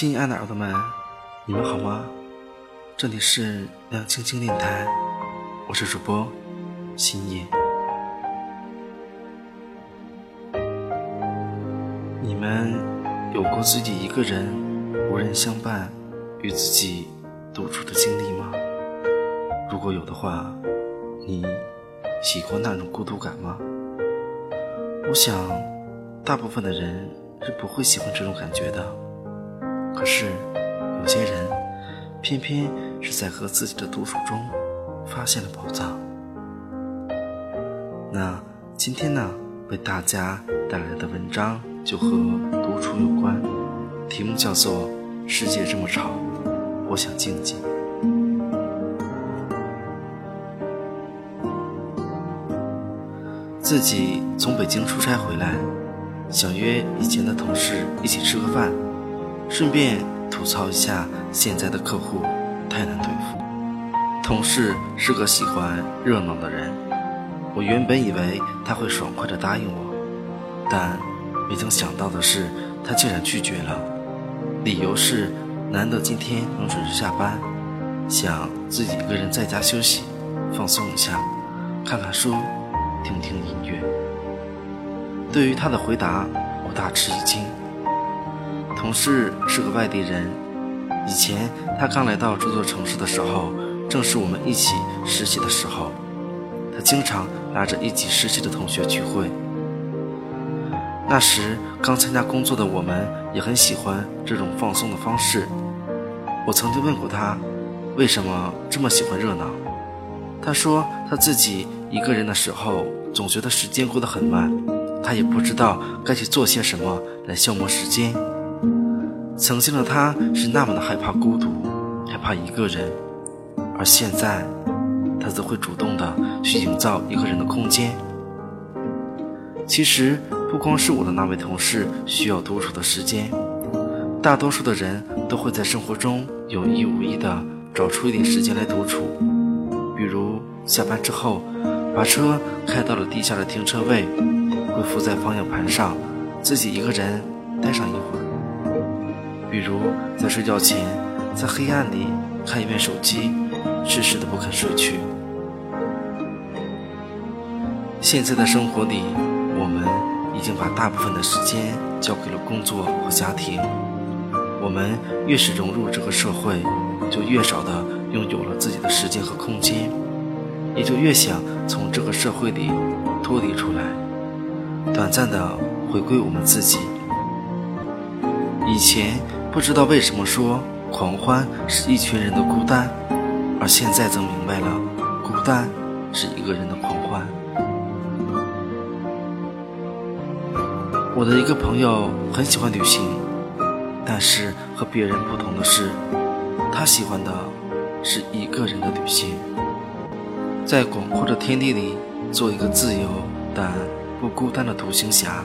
亲爱的耳朵们，你们好吗？这里是亮青青电台，我是主播新叶。你们有过自己一个人无人相伴，与自己独处的经历吗？如果有的话，你喜欢那种孤独感吗？我想，大部分的人是不会喜欢这种感觉的。可是，有些人偏偏是在和自己的独处中发现了宝藏。那今天呢，为大家带来的文章就和独处有关，题目叫做《世界这么吵，我想静静》。自己从北京出差回来，想约以前的同事一起吃个饭。顺便吐槽一下现在的客户太难对付。同事是个喜欢热闹的人，我原本以为他会爽快地答应我，但没曾想到的是，他竟然拒绝了。理由是难得今天能准时下班，想自己一个人在家休息，放松一下，看看书，听听音乐。对于他的回答，我大吃一惊。同事是个外地人，以前他刚来到这座城市的时候，正是我们一起实习的时候。他经常拉着一起实习的同学聚会。那时刚参加工作的我们也很喜欢这种放松的方式。我曾经问过他，为什么这么喜欢热闹？他说他自己一个人的时候，总觉得时间过得很慢，他也不知道该去做些什么来消磨时间。曾经的他是那么的害怕孤独，害怕一个人，而现在，他则会主动的去营造一个人的空间。其实，不光是我的那位同事需要独处的时间，大多数的人都会在生活中有意无意的找出一点时间来独处。比如下班之后，把车开到了地下的停车位，会伏在方向盘上，自己一个人待上一会儿。比如在睡觉前，在黑暗里看一遍手机，迟迟的不肯睡去。现在的生活里，我们已经把大部分的时间交给了工作和家庭。我们越是融入这个社会，就越少的拥有了自己的时间和空间，也就越想从这个社会里脱离出来，短暂的回归我们自己。以前。不知道为什么说狂欢是一群人的孤单，而现在则明白了，孤单是一个人的狂欢。我的一个朋友很喜欢旅行，但是和别人不同的是，他喜欢的是一个人的旅行，在广阔的天地里做一个自由但不孤单的独行侠。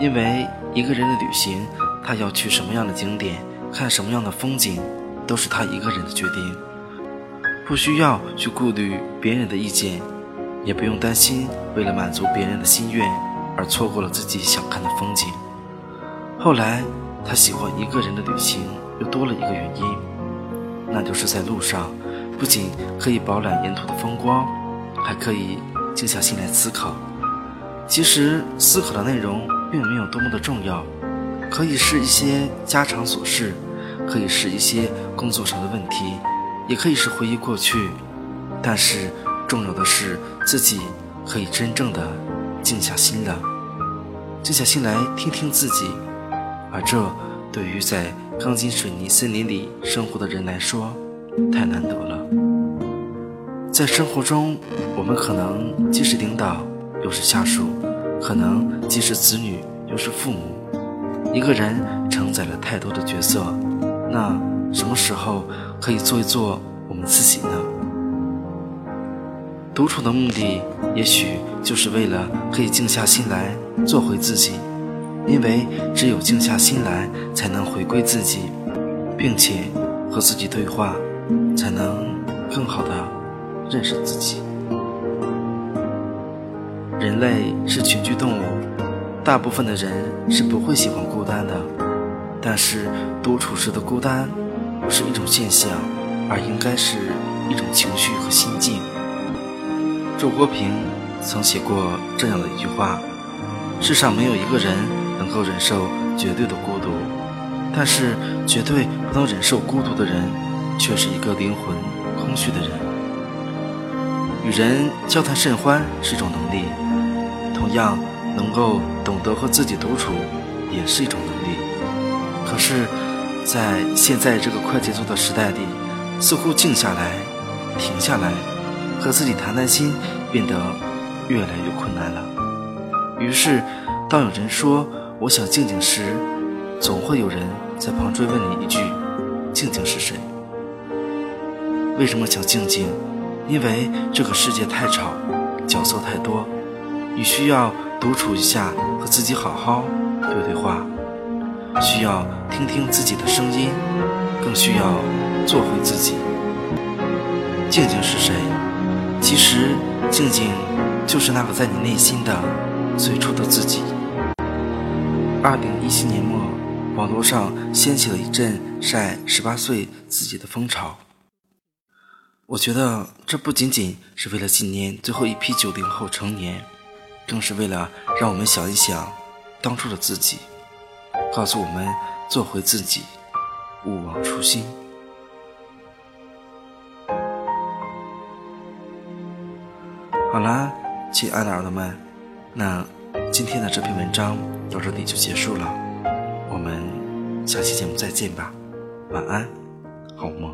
因为一个人的旅行。他要去什么样的景点，看什么样的风景，都是他一个人的决定，不需要去顾虑别人的意见，也不用担心为了满足别人的心愿而错过了自己想看的风景。后来，他喜欢一个人的旅行又多了一个原因，那就是在路上，不仅可以饱览沿途的风光，还可以静下心来思考。其实，思考的内容并没有多么的重要。可以是一些家常琐事，可以是一些工作上的问题，也可以是回忆过去。但是重要的是自己可以真正的静下心来，静下心来听听自己。而这对于在钢筋水泥森林里生活的人来说，太难得了。在生活中，我们可能既是领导，又是下属；可能既是子女，又是父母。一个人承载了太多的角色，那什么时候可以做一做我们自己呢？独处的目的，也许就是为了可以静下心来做回自己，因为只有静下心来，才能回归自己，并且和自己对话，才能更好的认识自己。人类是群居动物。大部分的人是不会喜欢孤单的，但是独处时的孤单不是一种现象，而应该是一种情绪和心境。周国平曾写过这样的一句话：“世上没有一个人能够忍受绝对的孤独，但是绝对不能忍受孤独的人，却是一个灵魂空虚的人。”与人交谈甚欢是一种能力，同样能够懂得和自己独处也是一种能力。可是，在现在这个快节奏的时代里，似乎静下来、停下来，和自己谈谈心变得越来越困难了。于是，当有人说“我想静静”时，总会有人在旁追问你一句：“静静是谁？为什么想静静？”因为这个世界太吵，角色太多，你需要独处一下，和自己好好对对话，需要听听自己的声音，更需要做回自己。静静是谁？其实，静静就是那个在你内心的最初的自己。二零一七年末，网络上掀起了一阵晒十八岁自己的风潮。我觉得这不仅仅是为了纪念最后一批九零后成年，更是为了让我们想一想当初的自己，告诉我们做回自己，勿忘初心。好啦，亲爱的耳朵们，那今天的这篇文章到这里就结束了，我们下期节目再见吧，晚安，好梦。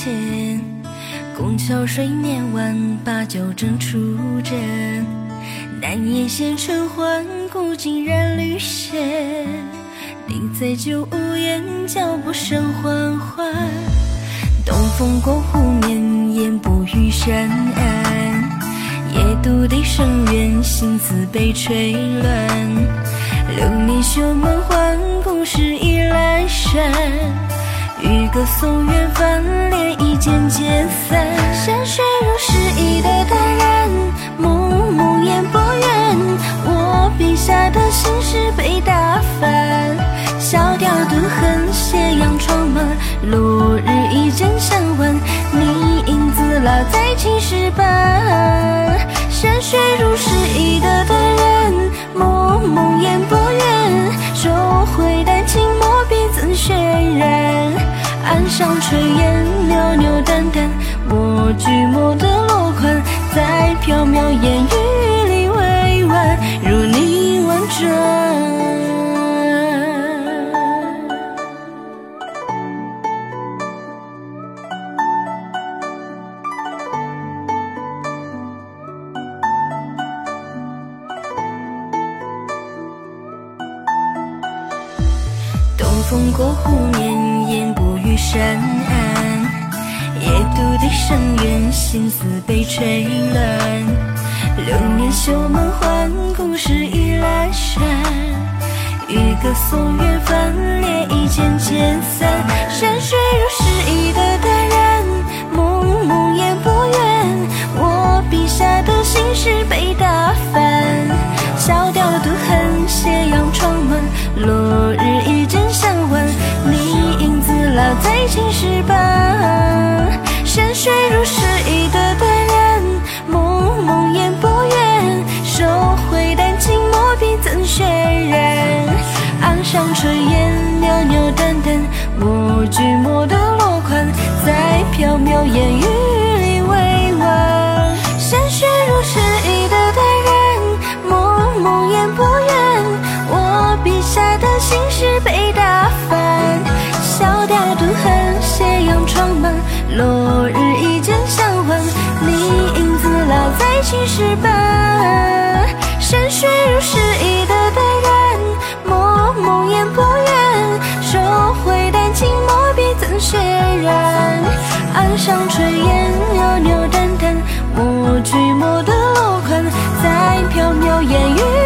色浅，拱桥水面晚，把酒斟出枕。难言闲尘寰，古今染绿线。立在旧屋檐，脚步声缓缓。东风过湖面，烟波与山岸。夜渡笛声远，心思被吹乱。流年修梦幻，故事已阑珊。渔歌送远帆，涟漪渐渐散。山水如诗意的淡然，梦梦烟波远。我笔下的心事被打翻。小调独恨，斜阳窗满，落日一枕相挽。你影子落在青石板。山水如诗上炊烟袅袅淡淡，我举墨的落款，在飘渺烟雨里委婉，如你婉转。波。于山岸，夜独笛声远，心思被吹乱。流年修梦幻，故事已阑珊。渔歌颂远帆，涟漪渐渐散。山水如诗意的淡然，蒙蒙烟波远。我笔下的心事被打翻。小在青石板，山水如诗意的淡然，蒙蒙烟波远，收回丹青，墨笔怎渲染？岸上炊烟袅袅淡淡，我举墨的落款，在飘渺烟雨青石板山水如诗意的淡然，默默言不怨。收回丹青墨笔，怎渲染岸上炊烟袅袅，淡淡抹去墨的落款，在飘渺烟雨。